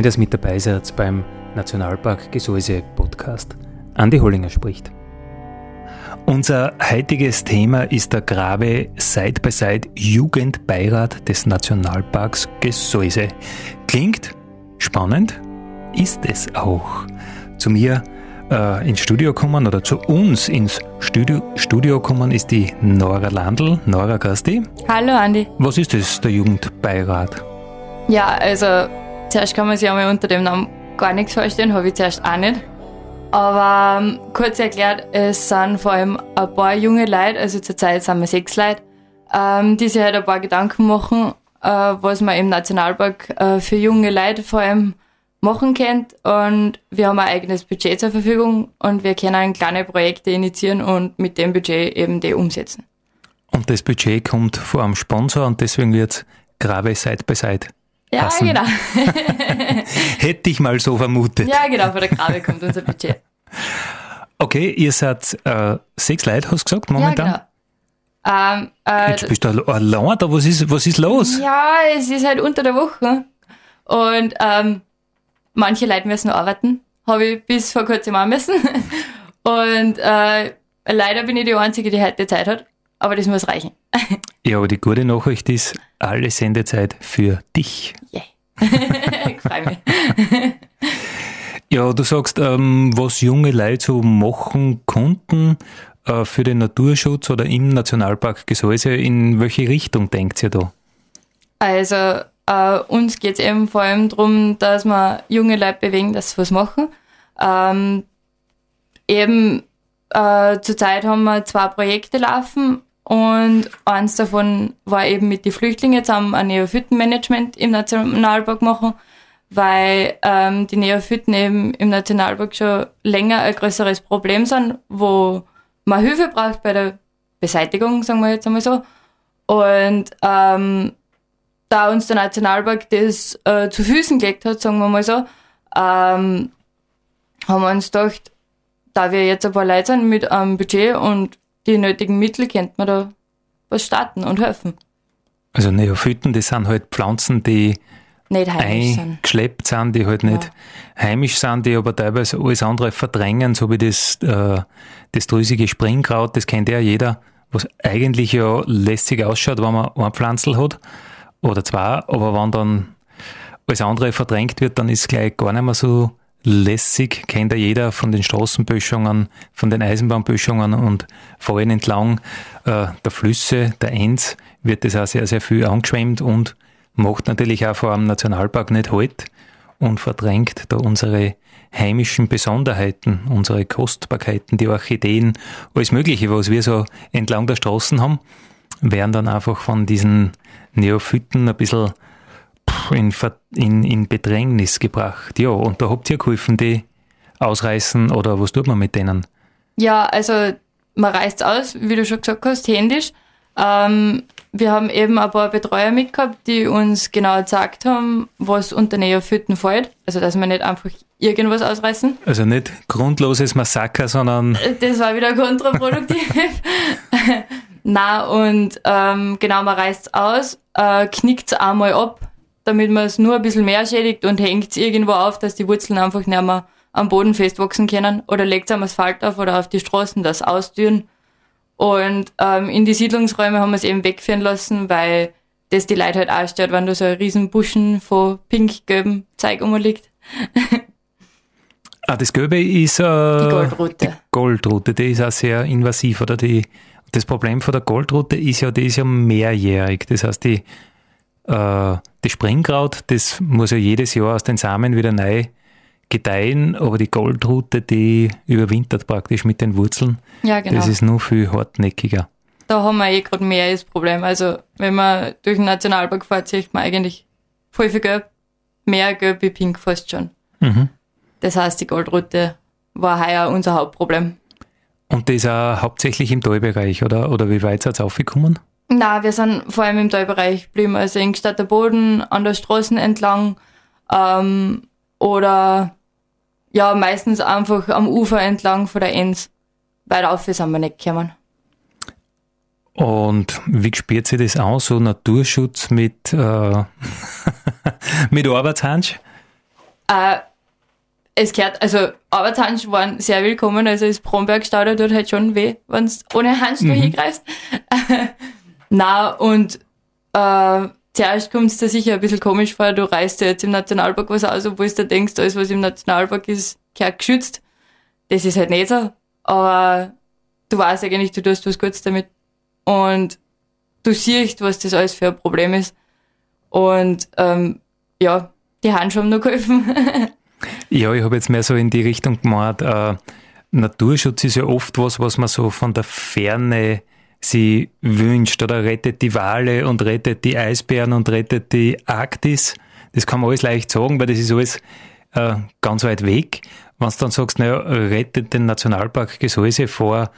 Schön, dass mit dabei seid beim Nationalpark Gesäuse Podcast. Andi Hollinger spricht. Unser heutiges Thema ist der Grave Side by Side Jugendbeirat des Nationalparks Gesäuse. Klingt spannend, ist es auch. Zu mir äh, ins Studio kommen oder zu uns ins Studio, Studio kommen ist die Nora Landl. Nora Gasti. Hallo Andi. Was ist das, der Jugendbeirat? Ja, also Zuerst kann man sich einmal unter dem Namen gar nichts vorstellen, habe ich zuerst auch nicht. Aber ähm, kurz erklärt, es sind vor allem ein paar junge Leute, also zurzeit sind wir sechs Leute, ähm, die sich halt ein paar Gedanken machen, äh, was man im Nationalpark äh, für junge Leute vor allem machen könnt. Und wir haben ein eigenes Budget zur Verfügung und wir können kleine Projekte initiieren und mit dem Budget eben die umsetzen. Und das Budget kommt von einem Sponsor und deswegen wird Grave Side by Side ja, passen. genau. Hätte ich mal so vermutet. Ja, genau, von der Grabe kommt unser Budget. Okay, ihr seid äh, sechs Leute, hast du gesagt, momentan? Ja, genau. Ähm, äh, Jetzt bist du allein da, was ist, was ist los? Ja, es ist halt unter der Woche. Und ähm, manche Leute müssen arbeiten. Habe ich bis vor kurzem auch müssen. Und äh, leider bin ich die Einzige, die heute Zeit hat. Aber das muss reichen. Ja, aber die gute Nachricht ist, alle Sendezeit für dich. Yeah. ich freue mich. Ja, du sagst, ähm, was junge Leute so machen konnten äh, für den Naturschutz oder im Nationalpark Gesäuse. In welche Richtung denkt ihr da? Also, äh, uns geht es eben vor allem darum, dass wir junge Leute bewegen, dass sie was machen. Ähm, eben äh, zurzeit haben wir zwei Projekte laufen. Und eins davon war eben mit den Flüchtlingen. Wir ein Neophytenmanagement im Nationalpark machen, weil ähm, die Neophyten eben im Nationalpark schon länger ein größeres Problem sind, wo man Hilfe braucht bei der Beseitigung, sagen wir jetzt einmal so. Und ähm, da uns der Nationalpark das äh, zu Füßen gelegt hat, sagen wir mal so, ähm, haben wir uns gedacht, da wir jetzt ein paar Leute sind mit einem Budget und die nötigen Mittel kennt man da was starten und helfen. Also Neophyten, das sind halt Pflanzen, die nicht heimisch eingeschleppt sind. sind, die halt ja. nicht heimisch sind, die aber teilweise alles andere verdrängen, so wie das, äh, das drüsige Springkraut, das kennt ja jeder, was eigentlich ja lässig ausschaut, wenn man ein Pflanzel hat oder zwei, aber wenn dann alles andere verdrängt wird, dann ist es gleich gar nicht mehr so lässig, kennt ja jeder von den Straßenböschungen, von den Eisenbahnböschungen und vor allem entlang äh, der Flüsse, der Enz, wird das auch sehr, sehr viel angeschwemmt und macht natürlich auch vor einem Nationalpark nicht halt und verdrängt da unsere heimischen Besonderheiten, unsere Kostbarkeiten, die Orchideen, alles Mögliche, was wir so entlang der Straßen haben, werden dann einfach von diesen Neophyten ein bisschen in, in, in Bedrängnis gebracht. Ja, und da habt ihr geholfen, die ausreißen oder was tut man mit denen? Ja, also man reißt aus, wie du schon gesagt hast, händisch. Ähm, wir haben eben ein paar Betreuer mitgehabt, die uns genau gesagt haben, was unter Neophyten fällt. Also, dass wir nicht einfach irgendwas ausreißen. Also nicht grundloses Massaker, sondern. Das war wieder kontraproduktiv. Na und ähm, genau, man reißt es aus, äh, knickt es einmal ab, damit man es nur ein bisschen mehr schädigt und hängt es irgendwo auf, dass die Wurzeln einfach nicht mehr am Boden festwachsen können oder legt es am Asphalt auf oder auf die Straßen, das ausdüren. Und ähm, in die Siedlungsräume haben wir es eben wegführen lassen, weil das die Leute halt auch stört, wenn da so ein riesen Buschen von pink-gelbem Zeug rumliegt. ah, das Gelbe ist äh, die Goldrote. Die Goldrote, die ist auch sehr invasiv, oder? Die, das Problem von der Goldrote ist ja, die ist ja mehrjährig. Das heißt, die äh, das Springkraut, das muss ja jedes Jahr aus den Samen wieder neu gedeihen, aber die Goldrute, die überwintert praktisch mit den Wurzeln. Ja, genau. Das ist nur viel hartnäckiger. Da haben wir eh gerade mehr das Problem. Also, wenn man durch den Nationalpark fährt, sieht man eigentlich viel Gelb. Mehr Gelb wie Pink fast schon. Mhm. Das heißt, die Goldrute war heuer unser Hauptproblem. Und das auch hauptsächlich im Talbereich, oder? Oder wie weit seid ihr aufgekommen? Na, wir sind vor allem im Talbereich geblieben, also in Gstatter Boden, an der Straßen entlang ähm, oder ja, meistens einfach am Ufer entlang von der Enz. Weiter auf sind wir nicht gekommen. Und wie spürt sich das aus, so Naturschutz mit, äh, mit Arbeitshansch? Äh, es gehört, also Arbeitshansch waren sehr willkommen, also das Brombergstau, da tut halt schon weh, wenn du ohne Handschuhe mhm. hingreifst. Na und äh, zuerst kommt es dir sicher ein bisschen komisch vor, du reißt dir jetzt im Nationalpark was aus, obwohl du denkst, alles was im Nationalpark ist, gehört geschützt. Das ist halt nicht so, aber du weißt eigentlich, du tust was Gutes damit und du siehst, was das alles für ein Problem ist. Und ähm, ja, die Handschuhe haben nur geholfen. ja, ich habe jetzt mehr so in die Richtung gemacht, äh, Naturschutz ist ja oft was, was man so von der Ferne sie wünscht oder rettet die Wale und rettet die Eisbären und rettet die Arktis. Das kann man alles leicht sagen, weil das ist alles äh, ganz weit weg. Wenn du dann sagst, naja, rettet den Nationalpark Gesäuse vor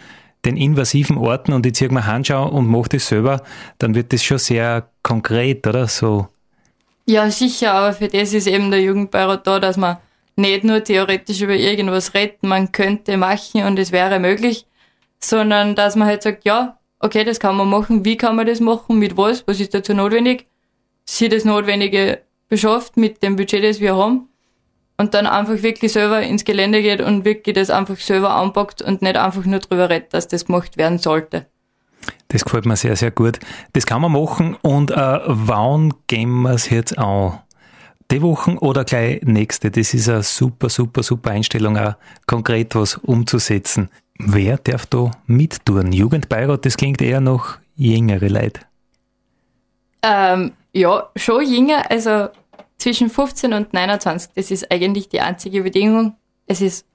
den invasiven Orten und ich ziehe mir Handschau und mache das selber, dann wird das schon sehr konkret, oder? So. Ja, sicher, aber für das ist eben der Jugendbeirat da, dass man nicht nur theoretisch über irgendwas retten, man könnte machen und es wäre möglich, sondern dass man halt sagt, ja, okay, das kann man machen, wie kann man das machen, mit was, was ist dazu notwendig, sie das Notwendige beschafft mit dem Budget, das wir haben und dann einfach wirklich selber ins Gelände geht und wirklich das einfach selber anpackt und nicht einfach nur drüber redet, dass das gemacht werden sollte. Das gefällt mir sehr, sehr gut. Das kann man machen und äh, wann gehen wir es jetzt an? Die Wochen oder gleich nächste? Das ist eine super, super, super Einstellung, auch konkret was umzusetzen. Wer darf da mittun? Jugendbeirat, das klingt eher noch jüngere Leute. Ähm, ja, schon jünger. Also zwischen 15 und 29, das ist eigentlich die einzige Bedingung. Es ist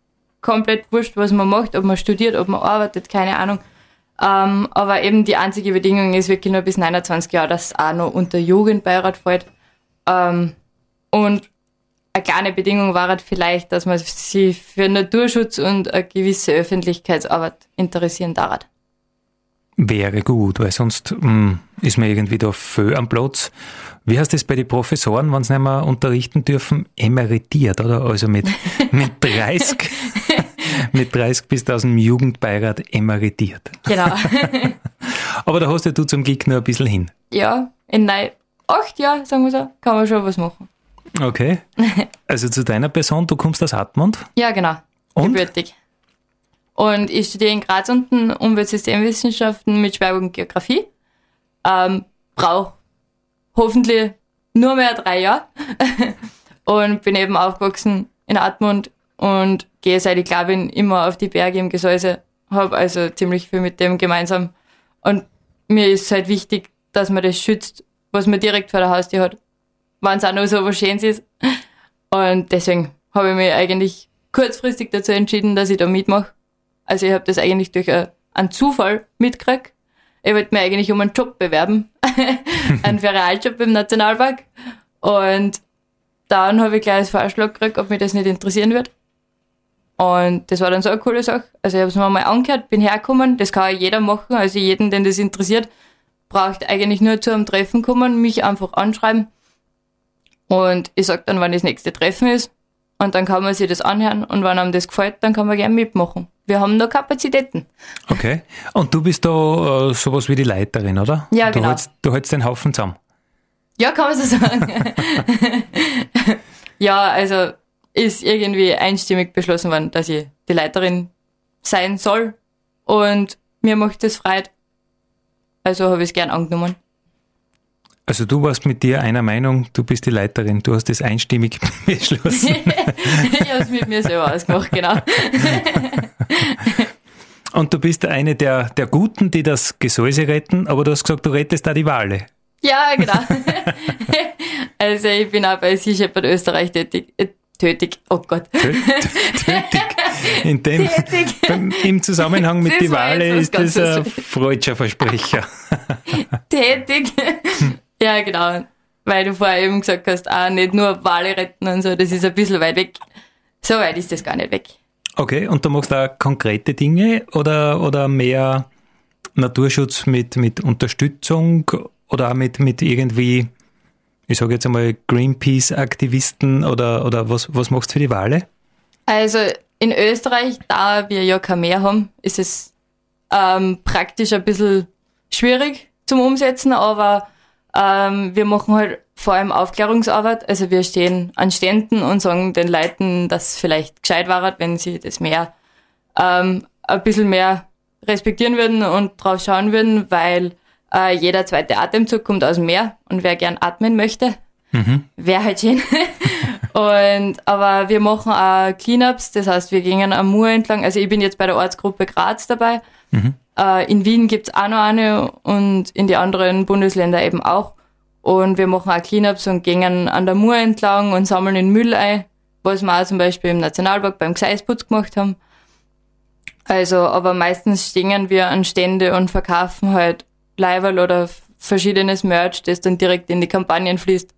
komplett wurscht, was man macht, ob man studiert, ob man arbeitet, keine Ahnung. Ähm, aber eben die einzige Bedingung ist wirklich nur bis 29 Jahre, dass es auch noch unter Jugendbeirat fällt. Ähm, und eine kleine Bedingung war halt vielleicht, dass man sich für Naturschutz und eine gewisse Öffentlichkeitsarbeit interessieren darf. Wäre gut, weil sonst mh, hm, ist man irgendwie da voll am Platz. Wie heißt das bei den Professoren, wenn sie nicht mehr unterrichten dürfen? Emeritiert, oder? Also mit, mit 30, mit 30 bist du aus dem Jugendbeirat emeritiert. Genau. Aber da hast ja du zum Glück nur ein bisschen hin. Ja, in nein, acht Jahren, sagen wir so, kann man schon was machen. Okay. Also zu deiner Person, du kommst aus Hartmund? Ja, genau. Und? Gebürtig. Und ich studiere in Graz unten Umweltsystemwissenschaften mit Schwerpunkt Geografie. Ähm, brauche hoffentlich nur mehr drei Jahre. und bin eben aufgewachsen in Hartmund und gehe seit ich glaube bin immer auf die Berge im Gesäuse. Habe also ziemlich viel mit dem gemeinsam. Und mir ist halt wichtig, dass man das schützt, was man direkt vor der Haustür hat wenn es auch nur so was Schönes ist. Und deswegen habe ich mich eigentlich kurzfristig dazu entschieden, dass ich da mitmache. Also ich habe das eigentlich durch einen Zufall mitgekriegt. Ich wollte mich eigentlich um einen Job bewerben, einen Ferialjob im Nationalpark. Und dann habe ich gleich als Vorschlag gekriegt, ob mich das nicht interessieren wird. Und das war dann so eine coole Sache. Also ich habe es mir mal angehört, bin hergekommen, das kann jeder machen, also jeden, den das interessiert, braucht eigentlich nur zu einem Treffen kommen, mich einfach anschreiben und ich sag dann, wann das nächste Treffen ist. Und dann kann man sich das anhören und wenn einem das gefällt, dann kann man gerne mitmachen. Wir haben da Kapazitäten. Okay. Und du bist da äh, sowas wie die Leiterin, oder? Ja, du genau. Hältst, du hältst den Haufen zusammen. Ja, kann man so sagen. ja, also ist irgendwie einstimmig beschlossen worden, dass ich die Leiterin sein soll. Und mir macht das Freude. Also habe ich es gern angenommen. Also du warst mit dir einer Meinung, du bist die Leiterin, du hast das einstimmig beschlossen. ich habe es mit mir selber ausgemacht, genau. Und du bist eine der, der Guten, die das Gesäuse retten, aber du hast gesagt, du rettest da die Wale. Ja, genau. also ich bin auch bei Sea Shepherd Österreich tätig. tötig. Oh Gott. Tötig. In dem, beim, Im Zusammenhang mit die Wale ist das ein freudscher Versprecher. Tätig. Ja, genau. Weil du vorher eben gesagt hast, auch nicht nur Wale retten und so, das ist ein bisschen weit weg. So weit ist das gar nicht weg. Okay, und du machst da konkrete Dinge oder, oder mehr Naturschutz mit, mit Unterstützung oder auch mit, mit irgendwie, ich sage jetzt einmal Greenpeace-Aktivisten oder, oder was, was machst du für die Wale? Also in Österreich, da wir ja kein Meer haben, ist es ähm, praktisch ein bisschen schwierig zum Umsetzen, aber ähm, wir machen halt vor allem Aufklärungsarbeit. Also wir stehen an Ständen und sagen den Leuten, dass vielleicht gescheit war, wenn sie das Meer ähm, ein bisschen mehr respektieren würden und drauf schauen würden, weil äh, jeder zweite Atemzug kommt aus dem Meer und wer gern atmen möchte, mhm. wäre halt schön. und, aber wir machen auch Cleanups, das heißt, wir gehen am Mur entlang. Also ich bin jetzt bei der Ortsgruppe Graz dabei. Mhm. Äh, in Wien gibt's auch noch eine und in die anderen Bundesländer eben auch. Und wir machen auch Cleanups und gehen an der Mur entlang und sammeln den Müll ein, was wir auch zum Beispiel im Nationalpark beim Gseis-Putz gemacht haben. Also, aber meistens stehen wir an Stände und verkaufen halt Leiberl oder verschiedenes Merch, das dann direkt in die Kampagnen fließt.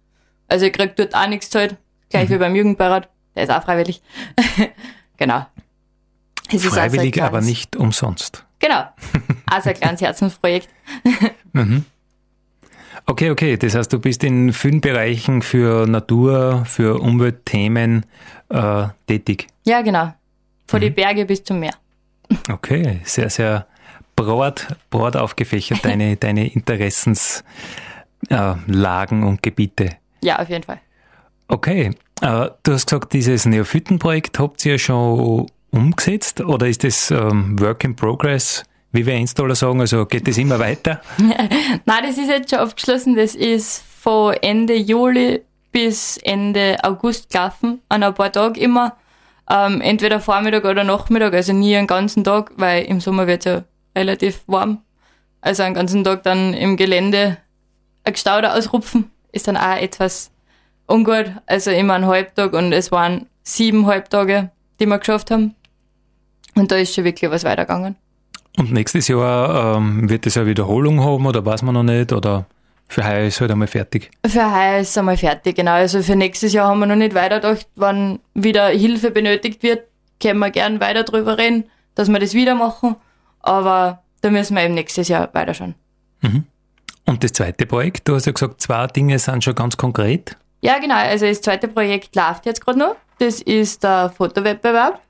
Also ihr kriegt dort auch nichts zahlt, gleich mhm. wie beim Jugendbeirat, der ist auch freiwillig. genau. freiwillig, aber nicht umsonst. Genau. Also ein kleines Herzensprojekt. mhm. Okay, okay. Das heißt, du bist in vielen Bereichen für Natur, für Umweltthemen äh, tätig. Ja, genau. Von mhm. die Berge bis zum Meer. Okay, sehr, sehr breit, breit aufgefächert, deine, deine Interessenslagen äh, und Gebiete. Ja, auf jeden Fall. Okay, äh, du hast gesagt, dieses Neophytenprojekt habt ihr schon umgesetzt oder ist das ähm, Work in Progress? Wie wir Installer sagen, also geht das immer weiter? Nein, das ist jetzt schon abgeschlossen. Das ist von Ende Juli bis Ende August gelaufen, an ein paar Tagen immer. Ähm, entweder Vormittag oder Nachmittag, also nie einen ganzen Tag, weil im Sommer wird es ja relativ warm. Also einen ganzen Tag dann im Gelände ein Gestauder ausrupfen, ist dann auch etwas ungut. Also immer ein Halbtag und es waren sieben Halbtage, die wir geschafft haben. Und da ist schon wirklich was weitergegangen. Und nächstes Jahr ähm, wird es eine Wiederholung haben oder weiß man noch nicht? Oder für heuer ist halt einmal fertig? Für heuer ist einmal fertig, genau. Also für nächstes Jahr haben wir noch nicht weitergedacht. Wenn wieder Hilfe benötigt wird, können wir gern weiter drüber reden, dass wir das wieder machen. Aber da müssen wir eben nächstes Jahr weiterschauen. Mhm. Und das zweite Projekt, du hast ja gesagt, zwei Dinge sind schon ganz konkret. Ja, genau. Also das zweite Projekt läuft jetzt gerade noch. Das ist der Fotowettbewerb.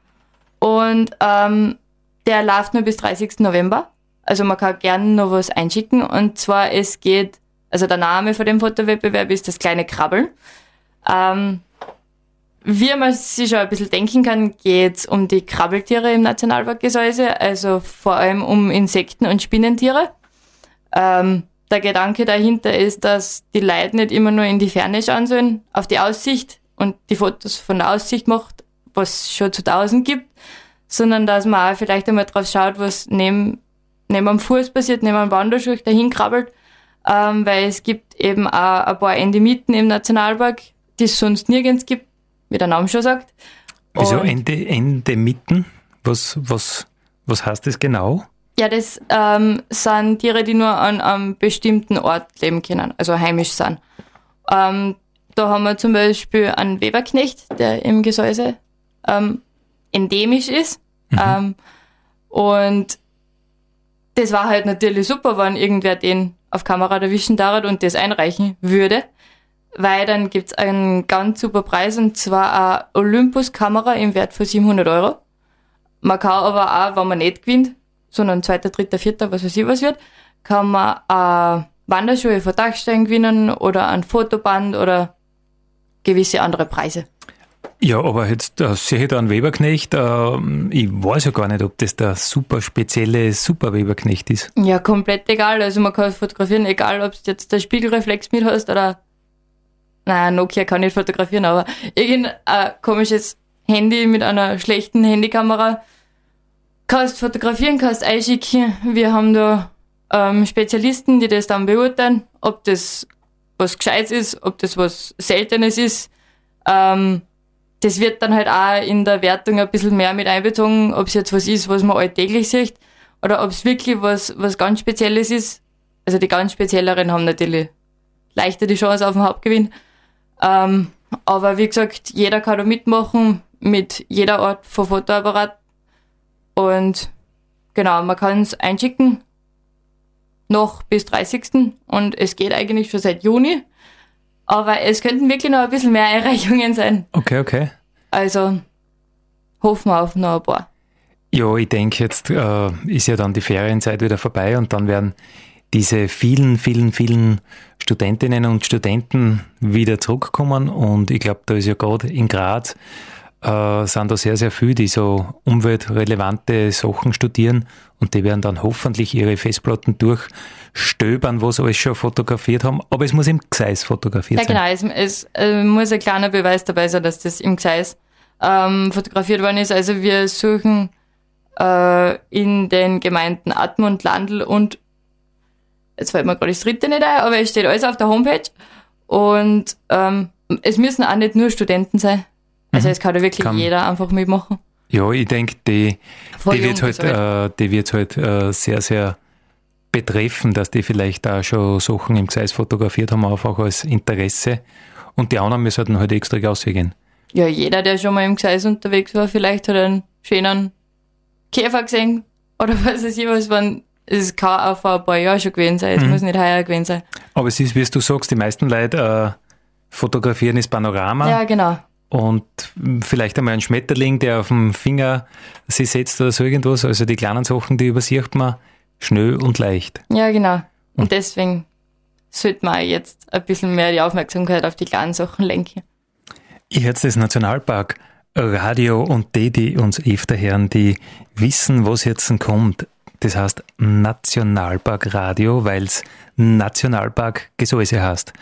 Und ähm, der läuft nur bis 30. November. Also man kann gerne noch was einschicken. Und zwar es geht, also der Name von dem Fotowettbewerb ist das kleine Krabbeln. Ähm, wie man sich schon ein bisschen denken kann, geht es um die Krabbeltiere im Nationalpark Gesäuse, also vor allem um Insekten und Spinnentiere. Ähm, der Gedanke dahinter ist, dass die Leute nicht immer nur in die Ferne schauen sollen, auf die Aussicht und die Fotos von der Aussicht macht, was schon zu tausend gibt, sondern dass man auch vielleicht einmal drauf schaut, was neben, neben am Fuß passiert, neben am Wanderschuh dahin krabbelt, ähm, weil es gibt eben auch ein paar Endemiten im Nationalpark, die es sonst nirgends gibt, wie der Name schon sagt. Wieso Ende, Endemiten? Was, was, was heißt das genau? Ja, das ähm, sind Tiere, die nur an einem bestimmten Ort leben können, also heimisch sind. Ähm, da haben wir zum Beispiel einen Weberknecht, der im Gesäuse ähm, endemisch ist. Mhm. Ähm, und das war halt natürlich super, wenn irgendwer den auf Kamera erwischen darf und das einreichen würde, weil dann gibt's einen ganz super Preis und zwar eine Olympus-Kamera im Wert von 700 Euro. Man kann aber auch, wenn man nicht gewinnt, sondern zweiter, dritter, vierter, was weiß ich was wird, kann man eine Wanderschuhe von Dachstein gewinnen oder ein Fotoband oder gewisse andere Preise. Ja, aber jetzt äh, sehe ich da einen Weberknecht. Äh, ich weiß ja gar nicht, ob das der super spezielle Super Weberknecht ist. Ja, komplett egal. Also man kann es fotografieren, egal ob du jetzt der Spiegelreflex mit hast oder naja, Nokia kann nicht fotografieren, aber irgendein komisches Handy mit einer schlechten Handykamera kannst fotografieren, kannst einschicken. Wir haben da ähm, Spezialisten, die das dann beurteilen, ob das was Gescheites ist, ob das was Seltenes ist. Ähm, das wird dann halt auch in der Wertung ein bisschen mehr mit einbezogen, ob es jetzt was ist, was man alltäglich sieht, oder ob es wirklich was, was ganz Spezielles ist. Also die ganz Spezielleren haben natürlich leichter die Chance auf den Hauptgewinn. Ähm, aber wie gesagt, jeder kann da mitmachen mit jeder Art von Fotoapparat. Und genau, man kann es einschicken noch bis 30. Und es geht eigentlich schon seit Juni. Aber es könnten wirklich noch ein bisschen mehr Erreichungen sein. Okay, okay. Also hoffen wir auf noch ein paar. Ja, ich denke, jetzt äh, ist ja dann die Ferienzeit wieder vorbei und dann werden diese vielen, vielen, vielen Studentinnen und Studenten wieder zurückkommen. Und ich glaube, da ist ja gerade in Graz äh, sind da sehr, sehr viele, die so umweltrelevante Sachen studieren und die werden dann hoffentlich ihre Festplatten durchstöbern, wo sie alles schon fotografiert haben. Aber es muss im Gseis fotografiert ja, sein. Ja, genau. Es, es äh, muss ein kleiner Beweis dabei sein, dass das im Gseis ähm, fotografiert worden ist. Also wir suchen äh, in den Gemeinden Atmund, Landl und jetzt fällt mir gerade das dritte nicht ein, aber es steht alles auf der Homepage. Und ähm, es müssen auch nicht nur Studenten sein. Also mhm. es kann da wirklich kann. jeder einfach mitmachen. Ja, ich denke, die, die wird halt, halt, äh, die wird halt äh, sehr, sehr betreffen, dass die vielleicht da schon Sachen im Gseis fotografiert haben, einfach als Interesse. Und die anderen müssen halt extra ausgehen. Ja, jeder, der schon mal im Gseis unterwegs war, vielleicht hat einen schönen Käfer gesehen oder was weiß ich was, wann es kann auch vor ein paar Jahren schon gewesen sein, es mhm. muss nicht heuer gewesen sein. Aber es ist, wie du sagst, die meisten Leute äh, fotografieren das Panorama. Ja, genau. Und vielleicht einmal ein Schmetterling, der auf dem Finger sich setzt oder so irgendwas. Also die kleinen Sachen, die übersieht man schnell und leicht. Ja, genau. Und, und deswegen sollte man jetzt ein bisschen mehr die Aufmerksamkeit auf die kleinen Sachen lenken. Ich jetzt das Nationalpark Radio und die, die uns öfter hören, die wissen, was jetzt kommt. Das heißt Nationalpark Radio, weil es Nationalpark Gesäuse heißt.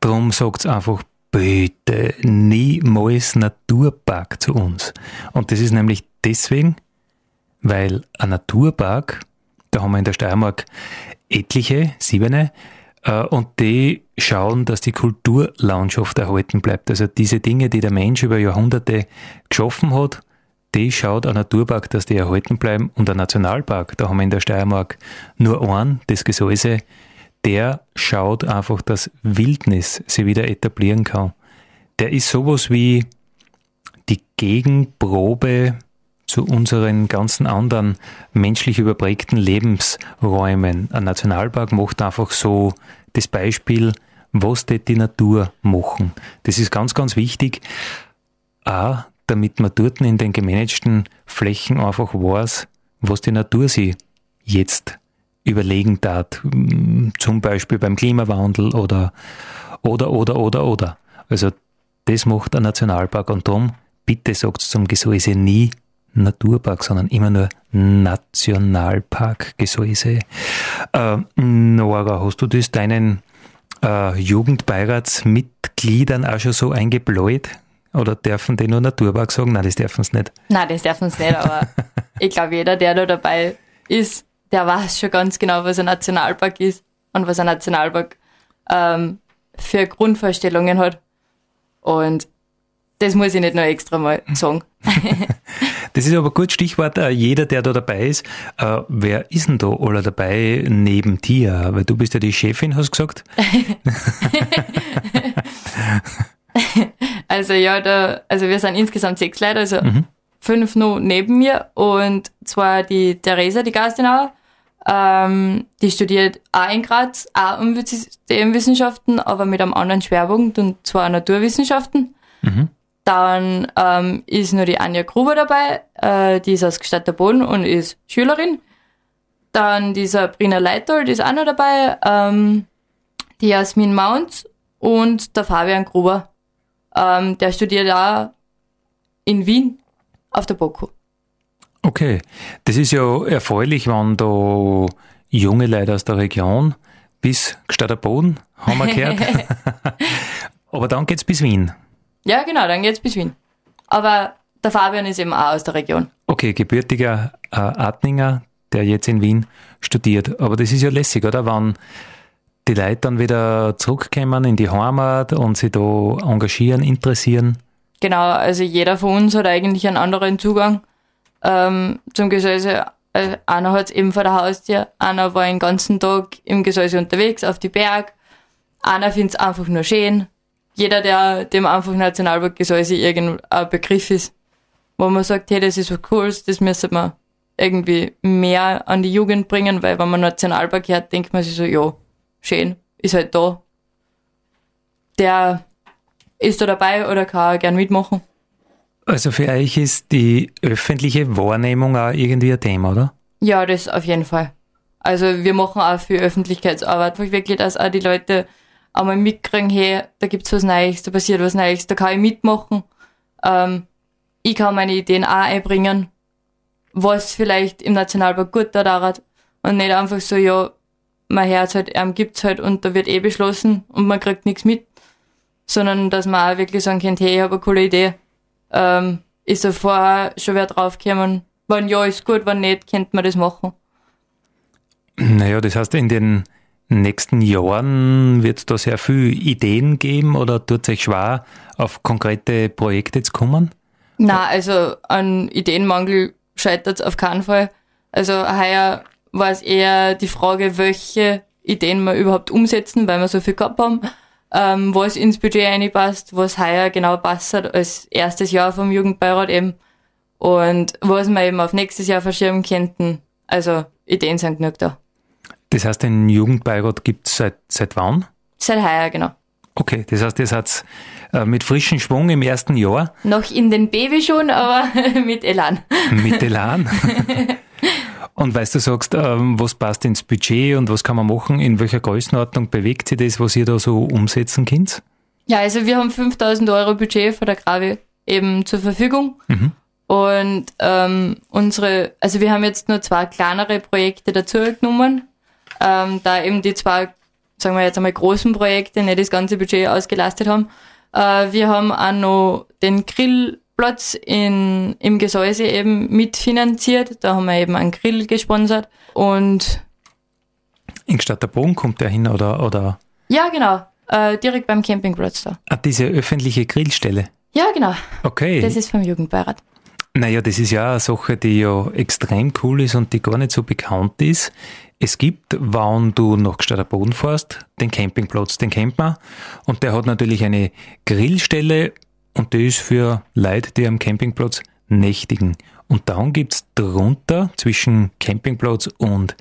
Drum sagt's einfach bitte niemals Naturpark zu uns. Und das ist nämlich deswegen, weil ein Naturpark, da haben wir in der Steiermark etliche, siebene, äh, und die schauen, dass die Kulturlandschaft erhalten bleibt. Also diese Dinge, die der Mensch über Jahrhunderte geschaffen hat, die schaut ein Naturpark, dass die erhalten bleiben. Und ein Nationalpark, da haben wir in der Steiermark nur einen, das Gesäuse, der schaut einfach, dass Wildnis sie wieder etablieren kann. Der ist sowas wie die Gegenprobe zu unseren ganzen anderen menschlich überprägten Lebensräumen. Ein Nationalpark macht einfach so das Beispiel, was die, Natur machen. Das ist ganz, ganz wichtig, auch damit man dort in den gemanagten Flächen einfach weiß, was die Natur sie jetzt überlegen tat, zum Beispiel beim Klimawandel oder, oder, oder, oder, oder. Also das macht ein Nationalpark und darum, bitte sagt zum Gesäuse nie Naturpark, sondern immer nur Nationalpark Gesäuse. Äh, Nora, hast du das deinen äh, Jugendbeiratsmitgliedern auch schon so eingebläut? Oder dürfen die nur Naturpark sagen? Nein, das dürfen sie nicht. Nein, das dürfen sie nicht, aber ich glaube, jeder, der da dabei ist, der weiß schon ganz genau, was ein Nationalpark ist und was ein Nationalpark ähm, für Grundvorstellungen hat. Und das muss ich nicht noch extra mal sagen. Das ist aber gut Stichwort, äh, jeder, der da dabei ist. Äh, wer ist denn da alle dabei neben dir? Weil du bist ja die Chefin, hast du gesagt. also ja, da, also wir sind insgesamt sechs Leute, also mhm. fünf noch neben mir und zwar die Theresa, die Gastinauer, ähm, die studiert auch in Graz, auch Umweltwissenschaften, aber mit einem anderen Schwerpunkt und zwar Naturwissenschaften. Mhm. Dann ähm, ist nur die Anja Gruber dabei, äh, die ist aus Gstatter Boden und ist Schülerin. Dann die Sabrina Leitold ist auch noch dabei, ähm, die Jasmin Mount und der Fabian Gruber. Ähm, der studiert auch in Wien auf der BOKU. Okay, das ist ja erfreulich, wenn da junge Leute aus der Region bis Gstatter Boden, haben wir gehört. Aber dann geht's bis Wien. Ja, genau, dann geht's bis Wien. Aber der Fabian ist eben auch aus der Region. Okay, gebürtiger äh, Adninger, der jetzt in Wien studiert. Aber das ist ja lässig, oder? Wenn die Leute dann wieder zurückkommen in die Heimat und sich da engagieren, interessieren. Genau, also jeder von uns hat eigentlich einen anderen Zugang ähm, zum Gesäuse. Also einer hat es eben vor der Haustür, einer war den ganzen Tag im Gesäuse unterwegs, auf die Berg, einer findet es einfach nur schön. Jeder, der dem einfach Nationalpark Gesäuse irgendein Begriff ist, wo man sagt, hey, das ist was Cooles, das müsste man irgendwie mehr an die Jugend bringen, weil wenn man Nationalpark hört, denkt man sich so, ja, schön, ist halt da. Der ist da dabei oder kann auch gern mitmachen. Also für euch ist die öffentliche Wahrnehmung auch irgendwie ein Thema, oder? Ja, das auf jeden Fall. Also wir machen auch viel Öffentlichkeitsarbeit, wirklich, dass auch die Leute einmal mitkriegen, hey, da gibt's was Neues, da passiert was Neues, da kann ich mitmachen. Ähm, ich kann meine Ideen auch einbringen, was vielleicht im Nationalpark gut da dauert. Und nicht einfach so, ja, mein Herz halt, ähm, gibt's halt und da wird eh beschlossen und man kriegt nichts mit. Sondern dass man auch wirklich sagen kann, hey, ich habe eine coole Idee. Ähm, ist da vorher schon wer draufgekommen? Wenn ja, ist gut, wenn nicht, könnte man das machen. Naja, das heißt, in den nächsten Jahren wird es da sehr viele Ideen geben oder tut es euch schwer, auf konkrete Projekte zu kommen? Na, also an Ideenmangel scheitert es auf keinen Fall. Also heuer war es eher die Frage, welche Ideen wir überhaupt umsetzen, weil wir so viel gehabt haben, ähm, was ins Budget reinpasst, was heuer genau passt als erstes Jahr vom Jugendbeirat eben und was wir eben auf nächstes Jahr verschieben könnten. Also Ideen sind genug da. Das heißt, den Jugendbeirat gibt es seit, seit wann? Seit heuer, genau. Okay, das heißt, ihr seid äh, mit frischem Schwung im ersten Jahr. Noch in den Baby schon, aber mit Elan. Mit Elan. Und weißt du, sagst, ähm, was passt ins Budget und was kann man machen? In welcher Größenordnung bewegt sich das, was ihr da so umsetzen könnt? Ja, also wir haben 5000 Euro Budget von der Gravi eben zur Verfügung. Mhm. Und ähm, unsere, also wir haben jetzt nur zwei kleinere Projekte dazu genommen, ähm, da eben die zwei sagen wir jetzt einmal, großen Projekte nicht das ganze Budget ausgelastet haben. Äh, wir haben auch noch den Grillplatz in, im Gesäuse eben mitfinanziert. Da haben wir eben einen Grill gesponsert und in Bogen kommt der hin oder, oder? Ja, genau. Äh, direkt beim Campingplatz da. Ah, diese öffentliche Grillstelle? Ja, genau. Okay. Das ist vom Jugendbeirat. Naja, das ist ja eine Sache, die ja extrem cool ist und die gar nicht so bekannt ist. Es gibt, wenn du nach Gstader Boden fährst, den Campingplatz, den kennt man. Und der hat natürlich eine Grillstelle und die ist für Leute, die am Campingplatz nächtigen. Und dann gibt's drunter zwischen Campingplatz und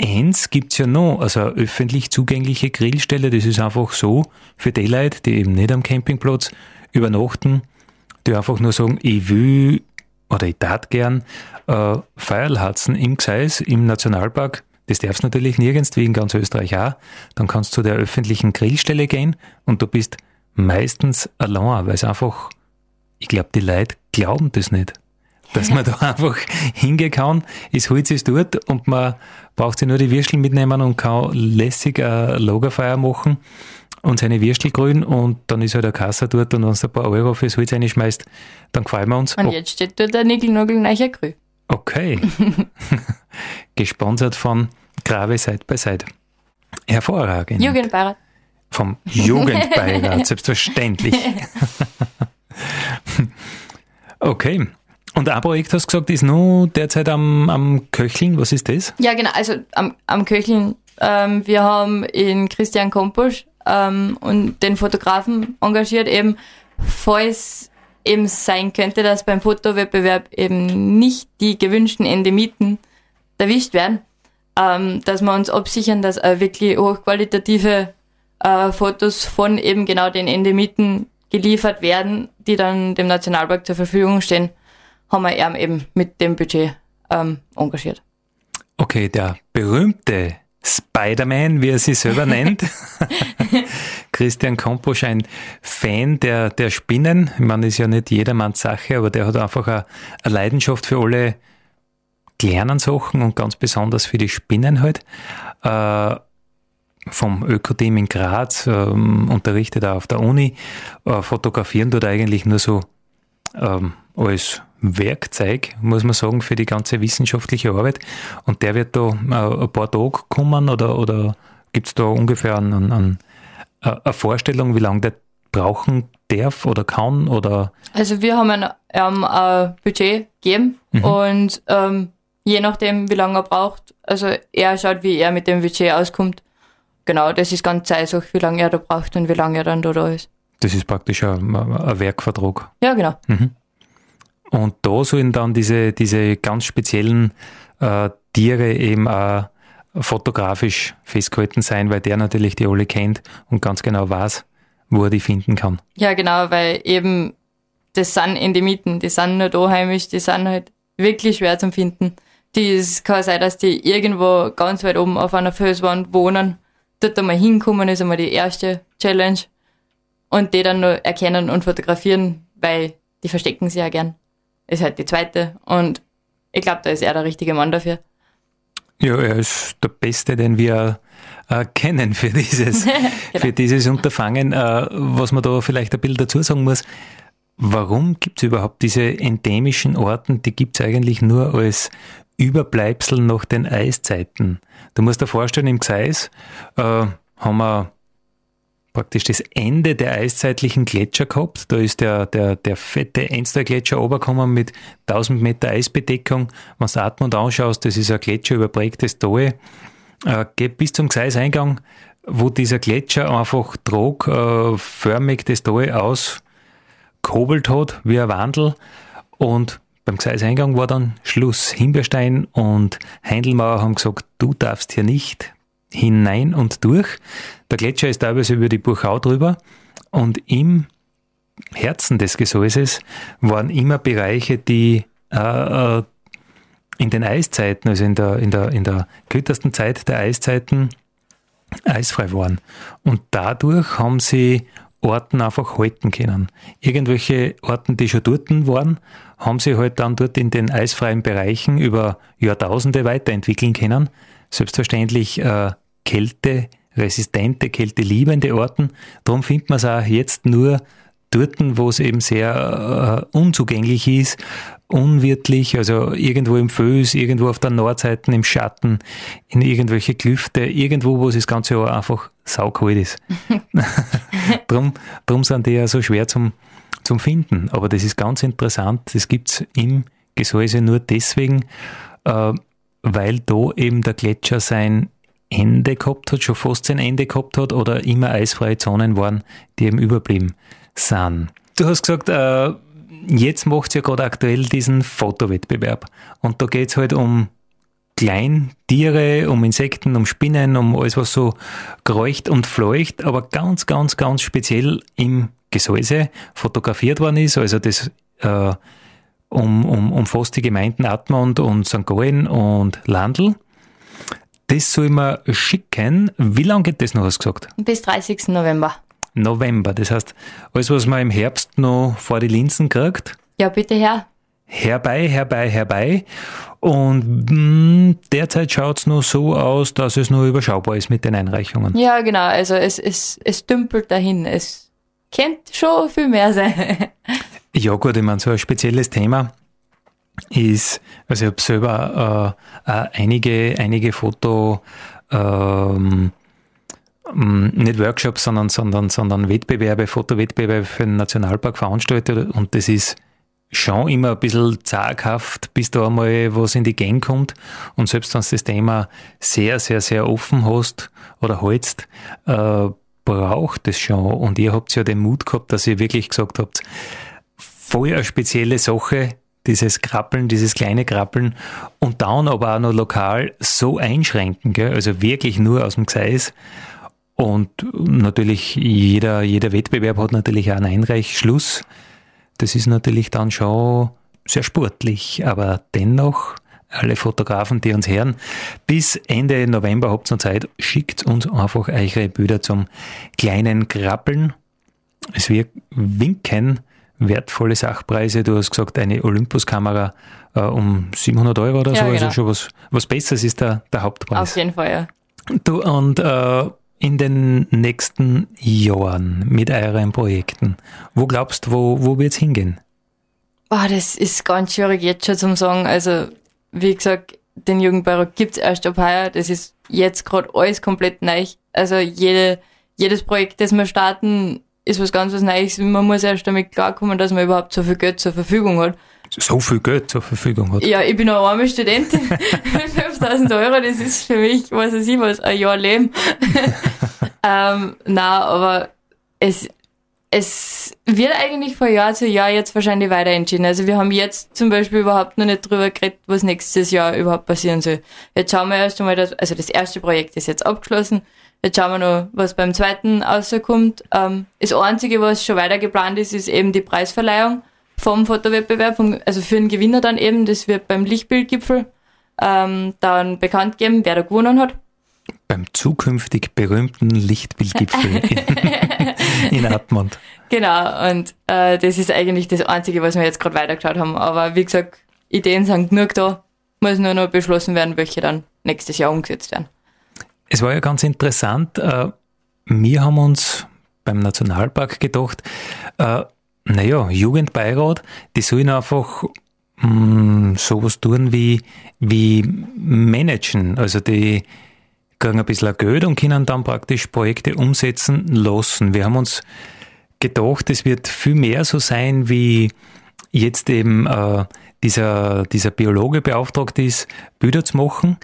Eins gibt's ja noch, also eine öffentlich zugängliche Grillstelle. Das ist einfach so für die Leute, die eben nicht am Campingplatz übernachten, die einfach nur sagen, ich will oder ich tat gern äh, Feierlhatzen im Gseis, im Nationalpark das darfst du natürlich nirgends, wie in ganz Österreich auch. Dann kannst du zu der öffentlichen Grillstelle gehen und du bist meistens allein, weil es einfach, ich glaube, die Leute glauben das nicht. Dass man da einfach hingehen kann, ist Holz ist dort und man braucht sich nur die Würstel mitnehmen und kann lässig ein Lagerfeuer machen und seine Würstel grün und dann ist halt der Kasse dort und wenn du ein paar Euro fürs Holz reinschmeißt, dann gefallen wir uns. Und jetzt steht dort der Nickel-Nugel neuer Grün. Okay. Gesponsert von Grave Side by Side. Hervorragend. Jugendbeirat. Vom Jugendbeirat, selbstverständlich. okay. Und ein Projekt, hast du gesagt, ist nur derzeit am, am Köcheln. Was ist das? Ja, genau. Also am, am Köcheln. Ähm, wir haben in Christian Komposch ähm, und den Fotografen engagiert, eben falls eben sein könnte, dass beim Fotowettbewerb eben nicht die gewünschten Endemiten erwischt werden, ähm, dass wir uns absichern, dass äh, wirklich hochqualitative äh, Fotos von eben genau den Endemiten geliefert werden, die dann dem Nationalpark zur Verfügung stehen, haben wir eben mit dem Budget ähm, engagiert. Okay, der berühmte Spider-Man, wie er sich selber nennt. Christian Komposch, ein Fan der, der Spinnen. Ich meine, ist ja nicht jedermanns Sache, aber der hat einfach eine, eine Leidenschaft für alle kleinen Sachen und ganz besonders für die Spinnen halt. Äh, vom Ökoteam in Graz, ähm, unterrichtet er auf der Uni, äh, fotografieren dort eigentlich nur so ähm, als Werkzeug, muss man sagen, für die ganze wissenschaftliche Arbeit. Und der wird da äh, ein paar Tage kommen oder, oder gibt es da ungefähr einen, einen, eine Vorstellung, wie lange der brauchen darf oder kann oder? Also wir haben ein, ähm, ein Budget gegeben mhm. und ähm, je nachdem, wie lange er braucht, also er schaut, wie er mit dem Budget auskommt. Genau, das ist ganz Zeitsache, wie lange er da braucht und wie lange er dann da, da ist. Das ist praktisch ein, ein Werkvertrag. Ja, genau. Mhm. Und da sollen dann diese, diese ganz speziellen äh, Tiere eben auch fotografisch festgehalten sein, weil der natürlich die alle kennt und ganz genau weiß, wo er die finden kann. Ja, genau, weil eben das sind Endemiten, die sind nicht heimisch, die sind halt wirklich schwer zu finden. Die, es kann sein, dass die irgendwo ganz weit oben auf einer Felswand wohnen, dort einmal hinkommen, ist einmal die erste Challenge. Und die dann nur erkennen und fotografieren, weil die verstecken sich ja gern. Ist halt die zweite. Und ich glaube, da ist er der richtige Mann dafür. Ja, er ist der Beste, den wir äh, kennen für dieses, genau. für dieses Unterfangen. Äh, was man da vielleicht ein bisschen dazu sagen muss, warum gibt es überhaupt diese endemischen Orten? Die gibt es eigentlich nur als Überbleibsel nach den Eiszeiten. Du musst dir vorstellen, im Gseis äh, haben wir praktisch das Ende der eiszeitlichen Gletscher gehabt. Da ist der, der, der fette Enster-Gletscher runtergekommen mit 1000 Meter Eisbedeckung. Wenn du Atmund anschaust, das ist ein Gletscher überprägtes Tal. Äh, geht bis zum Gseiseingang, wo dieser Gletscher einfach trogförmig äh, das Tal auskobelt hat, wie ein Wandel. Und beim Gseiseingang war dann Schluss. Himbeerstein und Heindelmauer haben gesagt, du darfst hier nicht hinein und durch. Der Gletscher ist teilweise über die Buchau drüber und im Herzen des Gesäuses waren immer Bereiche, die äh, äh, in den Eiszeiten, also in der, in der, in der kältesten Zeit der Eiszeiten, eisfrei waren. Und dadurch haben sie Orten einfach halten können. Irgendwelche Orten, die schon dort waren, haben sie halt dann dort in den eisfreien Bereichen über Jahrtausende weiterentwickeln können. Selbstverständlich äh, kälteresistente, kälteliebende Orten. Darum findet man es auch jetzt nur dort, wo es eben sehr äh, unzugänglich ist, unwirtlich, also irgendwo im Föß, irgendwo auf der Nordseite im Schatten, in irgendwelche Klüfte, irgendwo, wo es das ganze Jahr einfach saukalt ist. drum, drum sind die ja so schwer zum, zum Finden. Aber das ist ganz interessant, das gibt's im Gesäuse nur deswegen, äh, weil da eben der Gletscher sein Ende gehabt hat, schon fast sein Ende gehabt hat oder immer eisfreie Zonen waren, die eben überblieben sind. Du hast gesagt, äh, jetzt macht ja gerade aktuell diesen Fotowettbewerb und da geht es halt um Kleintiere, um Insekten, um Spinnen, um alles, was so kreucht und fleucht, aber ganz, ganz, ganz speziell im Gesäuse fotografiert worden ist, also das äh, um, um, umfasst die Gemeinden Atmund und St. Gallen und Landl. Das soll man schicken. Wie lange geht das noch, hast du gesagt? Bis 30. November. November. Das heißt, alles, was man im Herbst noch vor die Linsen kriegt. Ja, bitte her. Herbei, herbei, herbei. Und mh, hm, derzeit schaut es noch so aus, dass es nur überschaubar ist mit den Einreichungen. Ja, genau. Also es, es, es dümpelt dahin. Es könnte schon viel mehr sein. ja, gut, ich meine, so ein spezielles Thema ist, also ich habe selber äh, äh, einige, einige Foto, ähm, nicht Workshops, sondern, sondern, sondern Wettbewerbe, Fotowettbewerbe für den Nationalpark veranstaltet und das ist schon immer ein bisschen zaghaft, bis da einmal was in die Gang kommt. Und selbst wenn du das Thema sehr, sehr, sehr offen hast oder hältst, äh, braucht es schon. Und ihr habt ja den Mut gehabt, dass ihr wirklich gesagt habt, voll eine spezielle Sache, dieses Krabbeln, dieses kleine Krabbeln und dann aber auch noch lokal so einschränken, gell? also wirklich nur aus dem Gseis. Und natürlich jeder, jeder Wettbewerb hat natürlich auch einen Einreichschluss. Das ist natürlich dann schon sehr sportlich, aber dennoch alle Fotografen, die uns hören, bis Ende November habt ihr Zeit, schickt uns einfach eure Bilder zum kleinen Krabbeln. Es wird winken wertvolle Sachpreise. Du hast gesagt, eine Olympus-Kamera äh, um 700 Euro oder ja, so. Also genau. Also schon was, was Besseres ist der, der Hauptpreis. Auf jeden Fall, ja. Du, und äh, in den nächsten Jahren mit euren Projekten, wo glaubst du, wo, wo wird es hingehen? Oh, das ist ganz schwierig jetzt schon zum sagen. Also, wie gesagt, den Jugendbüro gibt es erst ab heuer. Das ist jetzt gerade alles komplett neu. Also jede, jedes Projekt, das wir starten, ist was ganz was Neues. Man muss erst damit klarkommen, dass man überhaupt so viel Geld zur Verfügung hat. So viel Geld zur Verfügung hat? Ja, ich bin eine arme Studentin. 5000 Euro, das ist für mich, was weiß ich was, ein Jahr Leben. ähm, na, aber es, es wird eigentlich von Jahr zu Jahr jetzt wahrscheinlich weiter entschieden. Also wir haben jetzt zum Beispiel überhaupt noch nicht drüber geredet, was nächstes Jahr überhaupt passieren soll. Jetzt schauen wir erst einmal, dass, also das erste Projekt ist jetzt abgeschlossen. Jetzt schauen wir noch, was beim zweiten rauskommt. Ähm, das Einzige, was schon weiter geplant ist, ist eben die Preisverleihung vom Fotowettbewerb, vom, also für den Gewinner dann eben. Das wird beim Lichtbildgipfel ähm, dann bekannt geben, wer da gewonnen hat beim zukünftig berühmten Lichtbildgipfel in, in Atmund. Genau, und äh, das ist eigentlich das Einzige, was wir jetzt gerade weitergeschaut haben. Aber wie gesagt, Ideen sind genug da, muss nur noch beschlossen werden, welche dann nächstes Jahr umgesetzt werden. Es war ja ganz interessant, äh, wir haben uns beim Nationalpark gedacht, äh, naja, Jugendbeirat, die sollen einfach mh, mm, sowas tun wie, wie managen. Also die, kriegen ein bisschen Geld und können dann praktisch Projekte umsetzen lassen. Wir haben uns gedacht, es wird viel mehr so sein, wie jetzt eben äh, dieser, dieser Biologe beauftragt ist, Bilder zu machen.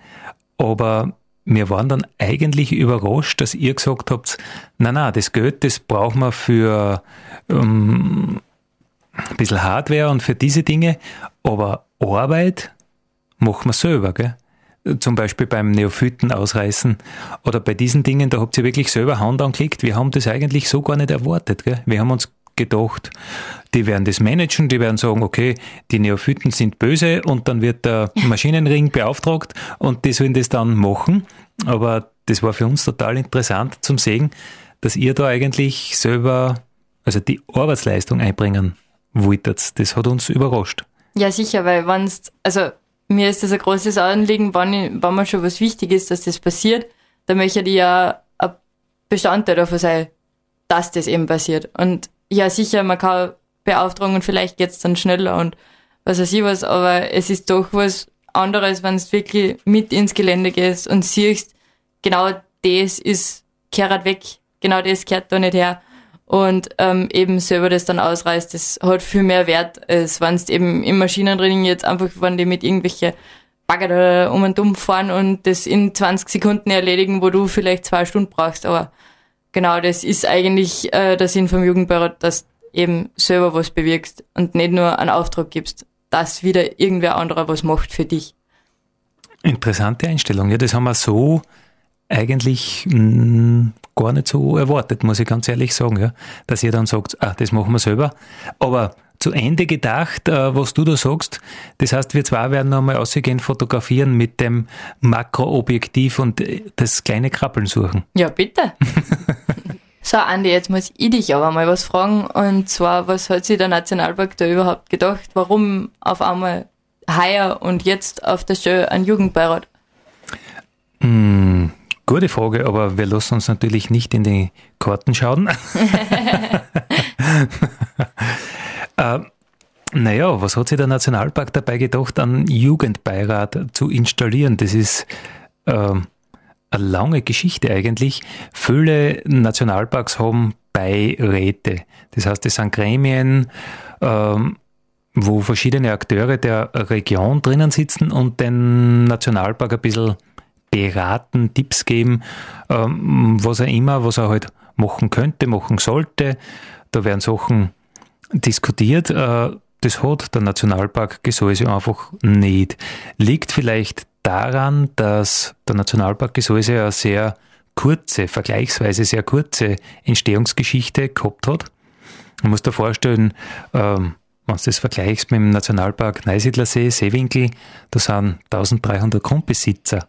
Aber wir waren dann eigentlich überrascht, dass ihr gesagt habt, na na, das Geld, das brauchen wir für ähm, ein bisschen Hardware und für diese Dinge, aber Arbeit machen wir selber, gell? zum Beispiel beim Neophyten ausreißen oder bei diesen Dingen, da habt ihr wirklich selber Hand angelegt. Wir haben das eigentlich so gar nicht erwartet. Gell? Wir haben uns gedacht, die werden das managen, die werden sagen, okay, die Neophyten sind böse und dann wird der Maschinenring beauftragt und die sollen das dann machen. Aber das war für uns total interessant zum sehen, dass ihr da eigentlich selber, also die Arbeitsleistung einbringen wolltet. Das hat uns überrascht. Ja, sicher, weil wenn also mir ist das ein großes Anliegen, wann, wenn mir schon was wichtig ist, dass das passiert, dann möchte ich ja ein Bestandteil davon sein, dass das eben passiert. Und ja, sicher, man kann beauftragen vielleicht geht's dann schneller und was weiß ich was, aber es ist doch was anderes, wenn du wirklich mit ins Gelände gehst und siehst, genau das ist, kehrt weg, genau das kehrt da nicht her und ähm, eben selber das dann ausreißt, das hat viel mehr Wert, als wenn es eben im Maschinentraining jetzt einfach, wenn die mit irgendwelche Bagger um und um fahren und das in 20 Sekunden erledigen, wo du vielleicht zwei Stunden brauchst. Aber genau, das ist eigentlich äh, der Sinn vom Jugendbeirat, dass eben selber was bewirkst und nicht nur einen Auftrag gibst, dass wieder irgendwer anderer was macht für dich. Interessante Einstellung. Ja, das haben wir so eigentlich mh, mm, gar nicht so erwartet, muss ich ganz ehrlich sagen, ja, dass ihr dann sagt, ah, das machen wir selber. Aber zu Ende gedacht, äh, was du da sagst, das heißt, wir zwei werden nochmal ausgehen fotografieren mit dem Makroobjektiv und äh, das kleine Krabbeln suchen. Ja, bitte. so, Andi, jetzt muss ich dich aber mal was fragen. Und zwar, was hat sich der Nationalpark da überhaupt gedacht? Warum auf einmal heuer und jetzt auf der Show ein Jugendbeirat? Mm, Gute Frage, aber wir lassen uns natürlich nicht in die Karten schauen. äh, naja, was hat sich der Nationalpark dabei gedacht, einen Jugendbeirat zu installieren? Das ist äh, eine lange Geschichte eigentlich. Viele Nationalparks haben Beiräte. Das heißt, es sind Gremien, ähm, wo verschiedene Akteure der Region drinnen sitzen und den Nationalpark ein bisschen beraten, Tipps geben, ähm, was er immer, was er halt machen könnte, machen sollte. Da werden Sachen diskutiert. Äh, das hat der Nationalpark Gesäuse einfach nicht. Liegt vielleicht daran, dass der Nationalpark Gesäuse eine sehr kurze, vergleichsweise sehr kurze Entstehungsgeschichte gehabt hat. Man muss da vorstellen, ähm, wenn du das vergleichst mit dem Nationalpark Neusiedlersee, Seewinkel, da sind 1300 Grundbesitzer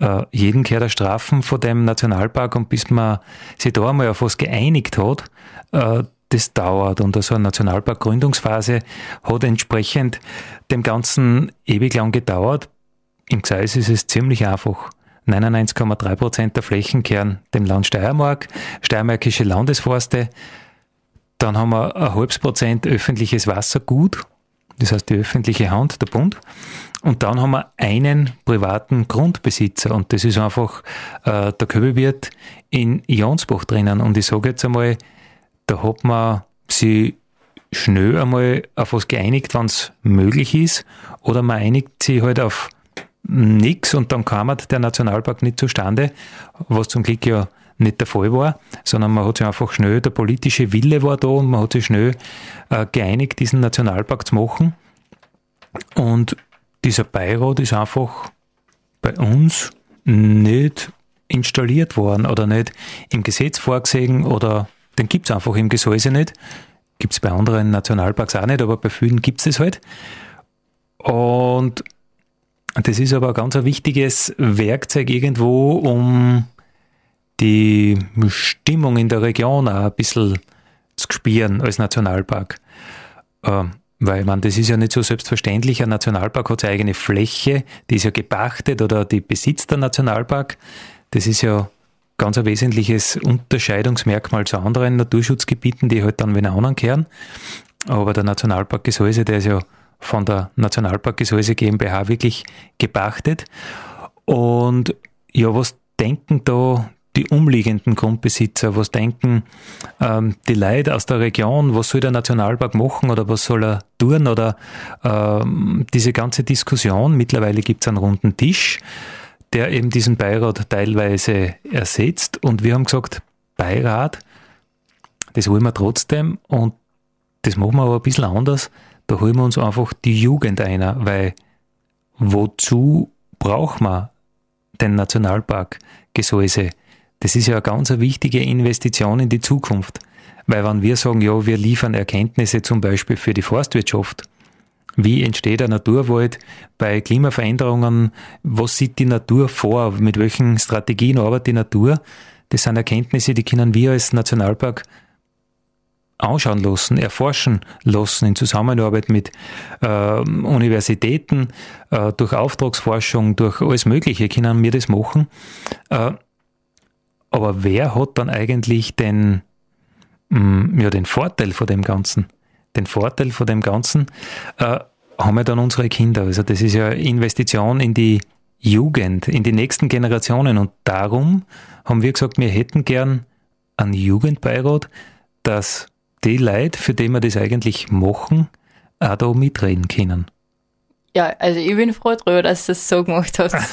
äh, jeden gehört er Strafen vor dem Nationalpark und bis man sich da einmal auf was geeinigt hat, äh, das dauert. Und so eine Nationalpark-Gründungsphase hat entsprechend dem Ganzen ewig lang gedauert. Im Gseis ist es ziemlich einfach. 99,3 Prozent der Flächen kehren dem Land Steiermark, Steiermärkische Landesforste. Dann haben wir ein halbes Prozent öffentliches Wassergut, das heißt die öffentliche Hand, der Bund. Und dann haben wir einen privaten Grundbesitzer und das ist einfach äh, der Köbelwirt in Jonsbach drinnen. Und ich sage jetzt einmal, da hat man sich schnell einmal auf was geeinigt, wenn es möglich ist, oder man einigt sich halt auf nichts und dann kam der Nationalpark nicht zustande, was zum Glück ja nicht der Fall war, sondern man hat sich einfach schnell, der politische Wille war da und man hat sich schnell äh, geeinigt, diesen Nationalpark zu machen. Und dieser Beirat ist einfach bei uns nicht installiert worden oder nicht im Gesetz vorgesehen oder den gibt es einfach im Gesäuse nicht. Gibt es bei anderen Nationalparks auch nicht, aber bei vielen gibt es das halt. Und das ist aber ein ganz wichtiges Werkzeug irgendwo, um die Stimmung in der Region auch ein bisschen zu spüren als Nationalpark. Ähm, weil, meine, das ist ja nicht so selbstverständlich. Ein Nationalpark hat seine eigene Fläche, die ist ja gepachtet oder die besitzt der Nationalpark. Das ist ja ganz ein wesentliches Unterscheidungsmerkmal zu anderen Naturschutzgebieten, die halt dann wieder ankehren. Aber der Nationalpark Gesäuse, der ist ja von der Nationalpark Gesäuse GmbH wirklich gepachtet. Und ja, was denken da die umliegenden Grundbesitzer? Was denken ähm, die Leute aus der Region? Was soll der Nationalpark machen oder was soll er tun? Oder ähm, diese ganze Diskussion. Mittlerweile gibt es einen runden Tisch, der eben diesen Beirat teilweise ersetzt. Und wir haben gesagt, Beirat, das wollen wir trotzdem und das machen wir aber ein bisschen anders. Da holen wir uns einfach die Jugend einer, weil wozu braucht man den Nationalpark Gesäuse? Das ist ja eine ganz wichtige Investition in die Zukunft. Weil wenn wir sagen, ja, wir liefern Erkenntnisse zum Beispiel für die Forstwirtschaft, wie entsteht ein Naturwald bei Klimaveränderungen? Was sieht die Natur vor? Mit welchen Strategien arbeitet die Natur? Das sind Erkenntnisse, die können wir als Nationalpark anschauen lassen, erforschen lassen in Zusammenarbeit mit äh, Universitäten, äh, durch Auftragsforschung, durch alles Mögliche können wir das machen. Äh, aber wer hat dann eigentlich den, mm, ja, den Vorteil von dem Ganzen? Den Vorteil von dem Ganzen äh, haben ja dann unsere Kinder. Also das ist ja Investition in die Jugend, in die nächsten Generationen. Und darum haben wir gesagt, wir hätten gern einen Jugendbeirat, dass die Leute, für die wir das eigentlich machen, auch da mitreden können. Ja, also ich bin froh darüber, dass du das so gemacht hast.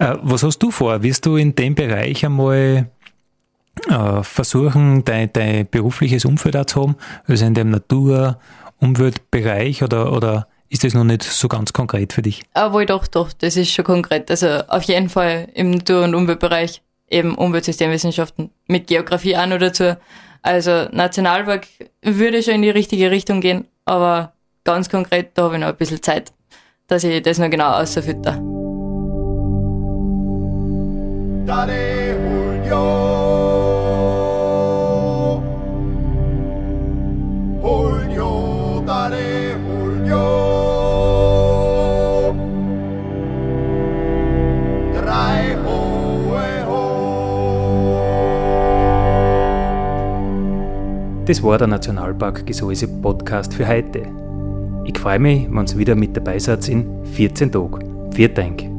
Äh, was hast du vor? Wirst du in dem Bereich einmal äh, versuchen, dein, dein berufliches Umfeld auch zu haben? Also in dem Natur-, Umweltbereich oder, oder ist das noch nicht so ganz konkret für dich? Aber doch, doch, das ist schon konkret. Also auf jeden Fall im Natur- und Umweltbereich, eben Umweltsystemwissenschaften mit Geografie auch noch dazu. Also Nationalpark würde schon in die richtige Richtung gehen, aber ganz konkret, da habe ich noch ein bisschen Zeit, dass ich das noch genau ausfütter. Dale Julio. Julio, dale Julio. Drei hohe ho. Das war der Nationalpark Gesäuse Podcast für heute. Ich freue mich, wenn ihr wieder mit dabei seid in 14 Tagen. Vielen Dank.